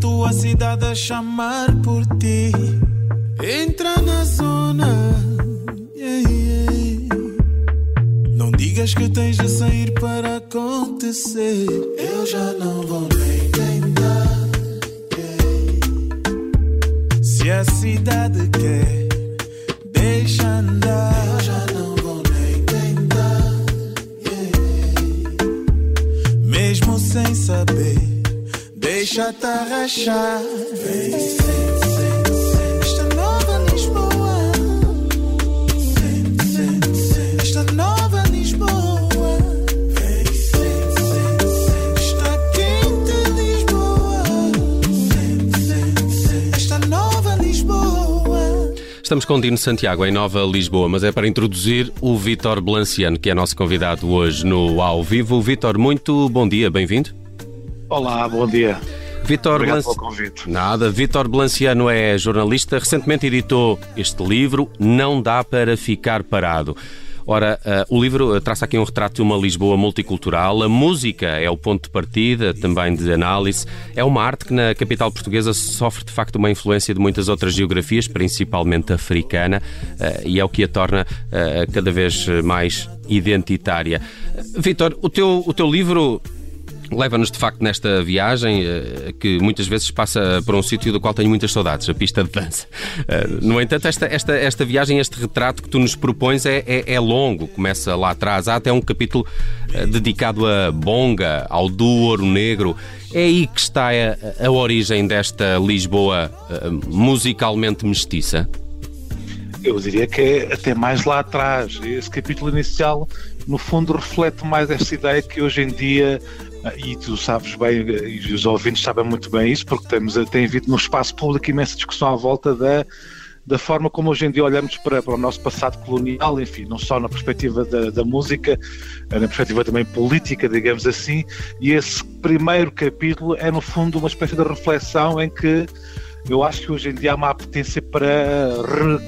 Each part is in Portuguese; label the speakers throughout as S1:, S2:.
S1: tua cidade a chamar por ti. Entra na zona. Ei, ei. Não digas que tens de sair para acontecer. Eu já não vou nem tentar. ei. Se a cidade quer, deixa andar. Eu já não Vem, sente, sente, sente. Esta nova Lisboa. Esta nova Lisboa. Está quente Lisboa. Esta nova Lisboa.
S2: Estamos com Dino Santiago em Nova Lisboa, mas é para introduzir o Vítor Blanciano, que é nosso convidado hoje no Ao Vivo. Vítor, muito bom dia, bem-vindo.
S3: Olá, bom dia. Obrigado
S2: Blanci-
S3: pelo convite.
S2: Nada, Vítor Blanciano é jornalista, recentemente editou este livro, Não Dá para Ficar Parado. Ora, eh, o livro eh, traça aqui um retrato de uma Lisboa multicultural. A música é o ponto de partida, também de análise. É uma arte que na capital portuguesa sofre de facto uma influência de muitas outras geografias, principalmente africana, eh, e é o que a torna eh, cada vez mais identitária. Vítor, o teu, o teu livro Leva-nos de facto nesta viagem eh, que muitas vezes passa por um sítio do qual tenho muitas saudades, a pista de dança. Eh, No entanto, esta, esta, esta viagem, este retrato que tu nos propões é, é, é longo, começa lá atrás. Há até um capítulo eh, dedicado a Bonga, ao duo Ouro Negro. É aí que está a, a origem desta Lisboa musicalmente mestiça?
S3: Eu diria que é até mais lá atrás. Esse capítulo inicial, no fundo, reflete mais esta ideia que hoje em dia, e tu sabes bem, e os ouvintes sabem muito bem isso, porque temos, tem havido no espaço público imensa discussão à volta da, da forma como hoje em dia olhamos para, para o nosso passado colonial, enfim, não só na perspectiva da, da música, na perspectiva também política, digamos assim, e esse primeiro capítulo é, no fundo, uma espécie de reflexão em que eu acho que hoje em dia há uma apetência para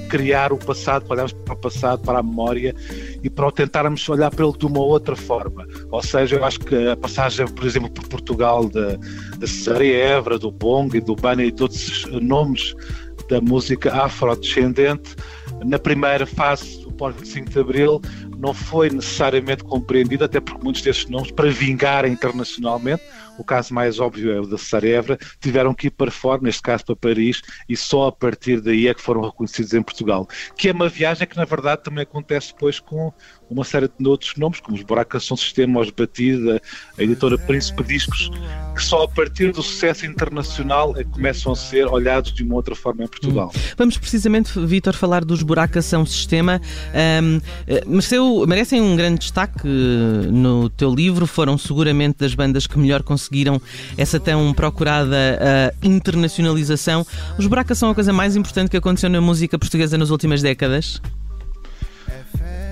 S3: recriar o passado, para olharmos para o passado, para a memória e para tentarmos olhar para ele de uma outra forma. Ou seja, eu acho que a passagem, por exemplo, por Portugal da, da Cesaria Évora, do Bong e do Bani e todos esses nomes da música afrodescendente, na primeira fase do pós-25 de Abril, não foi necessariamente compreendido, até porque muitos desses nomes, para vingarem internacionalmente, o caso mais óbvio é o da Cesaria Évora, tiveram que ir para fora, neste caso para Paris, e só a partir daí é que foram reconhecidos em Portugal. Que é uma viagem que, na verdade, também acontece depois com uma série de outros nomes, como os Buracos São Sistema, os Batida, a editora Príncipe Discos, que só a partir do sucesso internacional é que começam a ser olhados de uma outra forma em Portugal.
S4: Vamos precisamente, Vítor, falar dos Buracação Sistema. Ahm, eh, mereceu- merecem um grande destaque eh, no teu livro. Foram seguramente das bandas que melhor conseguiram essa tão procurada ah, internacionalização. Os Buracas são a coisa mais importante que aconteceu na música portuguesa nas últimas décadas.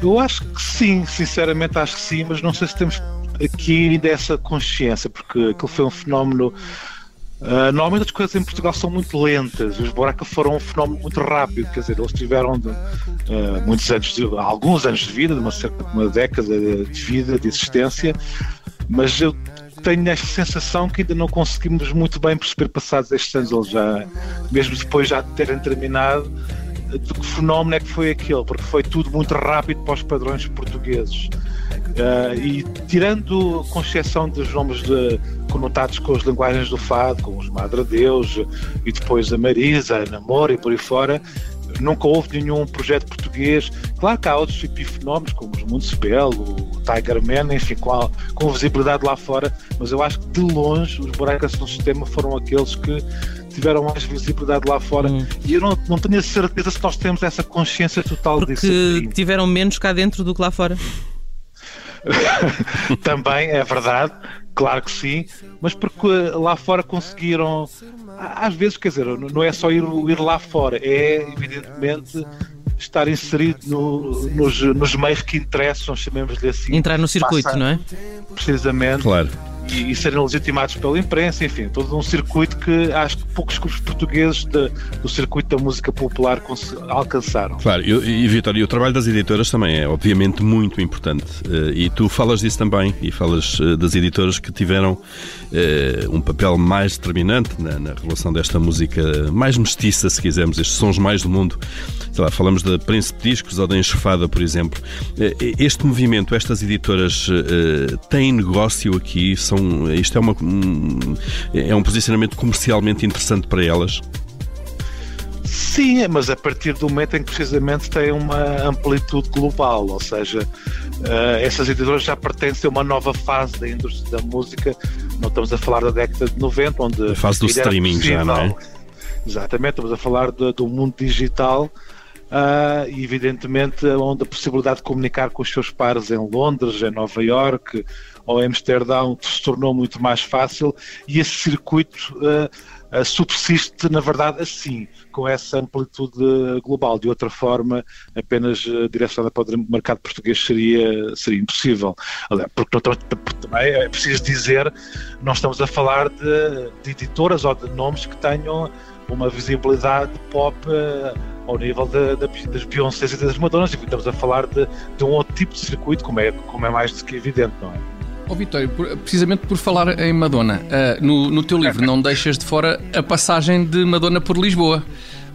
S3: Eu acho que sim, sinceramente acho que sim, mas não sei se temos aqui ainda essa consciência, porque aquilo foi um fenómeno. ah, normalmente as coisas em Portugal são muito lentas, os Buraca foram um fenómeno muito rápido, quer dizer, eles tiveram de, ah, muitos anos, de, alguns anos de vida, de uma cerca de uma década de vida, de existência, mas eu tenho esta sensação que ainda não conseguimos muito bem perceber passados estes anos, eles já, mesmo depois já de terem terminado, de que fenómeno é que foi aquele, porque foi tudo muito rápido para os padrões portugueses. Ah, e tirando, com exceção dos nomes de, conotados com as linguagens do fado, como os Madre Deus e depois a Marisa, a Namor e por aí fora, nunca houve nenhum projeto português. Claro que há outros epifenómenos, como os Municipal, o Tiger Man, enfim, com, a- com visibilidade lá fora, mas eu acho que de longe os Buracos no Sistema foram aqueles que tiveram mais visibilidade lá fora.
S4: Hum.
S3: E eu não, não tenho a certeza se nós temos essa consciência total disso.
S4: Porque tiveram menos cá dentro do que lá fora.
S3: Também é verdade, claro que sim, mas porque lá fora conseguiram. Às vezes, quer dizer, não é só ir, ir lá fora, é evidentemente estar inserido no- nos, nos meios que interessam, chamemos-lhe assim.
S4: Entrar no circuito, não é?
S3: Precisamente.
S2: Claro.
S3: E, e, serem legitimados pela imprensa, enfim, todo um circuito que acho que poucos grupos portugueses de, do circuito da música popular alcançaram.
S5: Claro, e, e Vitor, e o trabalho das editoras também é obviamente muito importante. Uh, e tu falas disso também, e falas uh, das editoras que tiveram uh, um papel mais determinante na, na relação desta música mais mestiça, se quisermos, estes sons mais do mundo. Sei lá, falamos da Príncipe Discos ou da Enxofada, por exemplo. Este movimento, estas editoras têm negócio aqui, são isto é, uma, é um posicionamento comercialmente interessante para elas?
S3: Sim, mas a partir do momento em que precisamente tem uma amplitude global, ou seja, uh, essas editoras já pertencem a uma nova fase da indústria da música. Não estamos a falar da década de 90, onde.
S5: A fase do streaming possível, já, não é?
S3: Exatamente, estamos a falar de, do mundo digital. Uh, evidentemente onde a possibilidade de comunicar com os seus pares em Londres, em Nova York, ou Amsterdão se tornou muito mais fácil e esse circuito uh, uh, subsiste, na verdade, assim, com essa amplitude global. De outra forma, apenas direcionada para o mercado português seria, seria impossível. Porque, também é preciso dizer, nós estamos a falar de, de editoras ou de nomes que tenham uma visibilidade pop ao nível de, de, das Beyoncé e das Madonas, e estamos a falar de, de, um outro tipo de circuito, como é, como é mais do que evidente, não é?
S6: Oh, Vitório, precisamente por falar em Madonna, uh, no, no teu livro não deixas de fora a passagem de Madonna por Lisboa.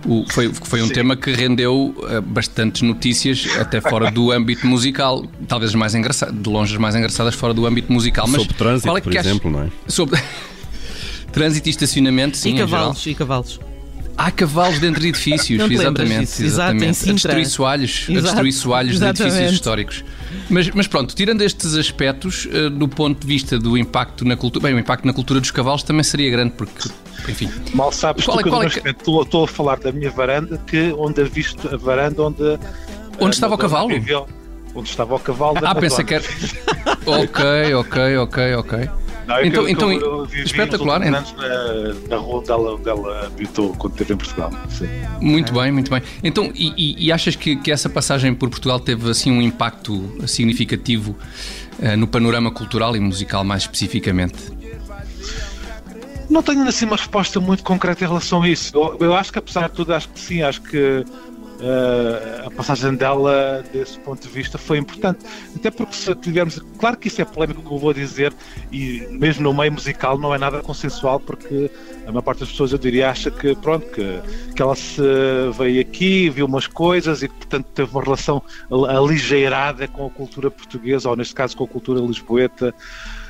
S6: O, foi, foi um Sim. tema que rendeu uh, bastantes notícias, até fora do âmbito musical, talvez as mais engraçadas, de longe as mais engraçadas fora do âmbito musical.
S5: Mas Sobre trânsito, qual é que por exemplo, não é?
S6: Sobre trânsito e estacionamento, sim.
S4: E cavalos, e cavalos.
S6: Há cavalos dentro de edifícios,
S4: Não
S6: exatamente. exatamente.
S4: Exato, a
S6: destruir soalhos, Exato. a destruir soalhos de edifícios históricos. Mas, mas pronto, tirando estes aspectos, uh, do ponto de vista do impacto na cultura, bem, o impacto na cultura dos cavalos também seria grande, porque, enfim.
S3: Mal sabes qual, tu é, qual é que... estou, estou a falar da minha varanda, que onde a visto a varanda onde.
S6: Onde estava o cavalo? Viveu,
S3: onde estava o cavalo.
S6: Ah, pensa que era. ok, ok, ok, ok.
S3: Não, é então, então eu, eu espetacular. Na, na rua onde ela, onde ela habitou quando esteve em Portugal. Sim.
S6: Muito bem, muito bem. Então, e, e achas que, que, essa passagem por Portugal teve assim um impacto significativo uh, no panorama cultural e musical, mais especificamente?
S3: Não tenho assim uma resposta muito concreta em relação a isso. Eu, eu acho que apesar de tudo, acho que sim, acho que Uh, a passagem dela, desse ponto de vista, foi importante. Até porque se tivermos. Claro que isso é polémico que eu vou dizer, e mesmo no meio musical não é nada consensual, porque a maior parte das pessoas, eu diria, acha que, pronto, que, que ela se veio aqui, viu umas coisas e, portanto, teve uma relação aligeirada com a cultura portuguesa, ou neste caso com a cultura lisboeta.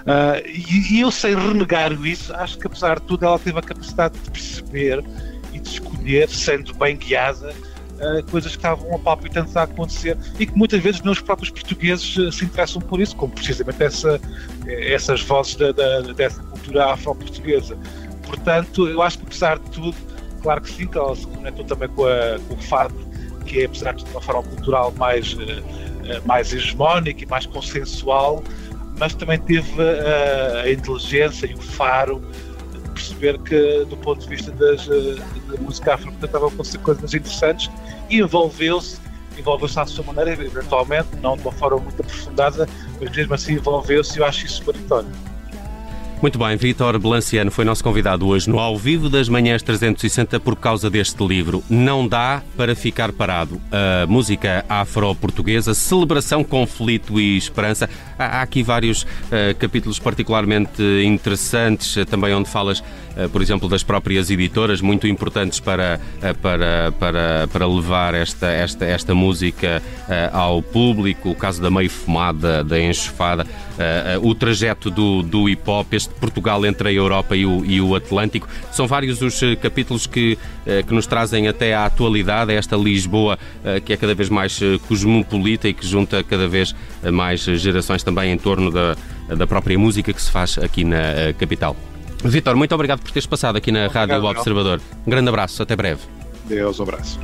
S3: Uh, e, e eu, sem renegar isso, acho que, apesar de tudo, ela teve a capacidade de perceber e de escolher, sendo bem guiada uh, coisas que estavam a palpitantes a acontecer e que muitas vezes nem os próprios portugueses uh, se interessam por isso, como precisamente essa, essas vozes da, da, dessa cultura afro-portuguesa. Portanto, eu acho que apesar de tudo, claro que sim, que ela se conectou também com, a, com o fado, que é apesar de tudo uma forma cultural mais, mais hegemónica e mais consensual, mas também teve a inteligência e o faro perceber que, do ponto de vista das, eh, da música afro, estavam a acontecer coisas interessantes envolveu-se, envolveu-se à sua maneira, eventualmente, não de uma forma muito aprofundada, mas mesmo assim envolveu-se e eu acho isso meritório.
S2: Muito bem, Vítor Belanciano foi nosso convidado hoje no Ao Vivo das Manhãs 360 por causa deste livro. Não dá para ficar parado. A música afro-portuguesa, celebração, conflito e esperança. Há aqui vários uh, capítulos particularmente interessantes, uh, também onde falas, uh, por exemplo, das próprias editoras, muito importantes para, para, para, para levar esta, esta, esta música ao público. O caso da meio fumada, da enxofada, o trajeto do, do hip hop, este Portugal entre a Europa e o, e o Atlântico. São vários os eh, capítulos que, eh, que nos trazem até à atualidade, a esta Lisboa eh, que é cada vez mais cosmopolita e que junta cada vez mais gerações também em torno da, da própria música que se faz aqui na capital. Vitor, muito obrigado por teres passado aqui na Rádio do Observador. Um grande abraço, até breve.
S3: Deus, um abraço.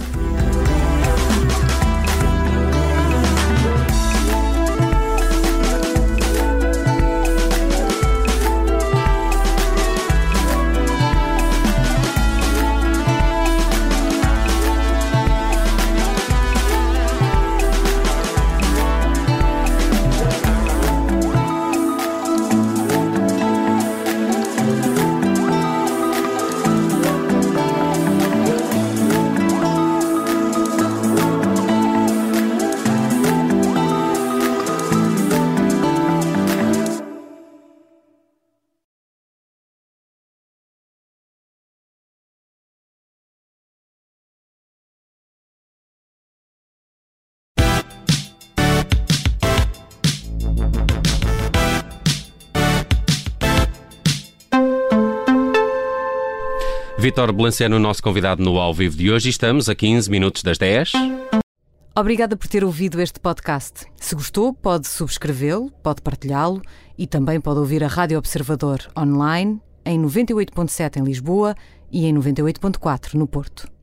S2: Vítor Blanceno, nosso convidado no ao vivo de hoje, estamos a 15 minutos das 10.
S7: Obrigada por ter ouvido este podcast. Se gostou, pode subscrevê-lo, pode partilhá-lo e também pode ouvir a Rádio Observador online em 98.7 em Lisboa e em 98.4 no Porto.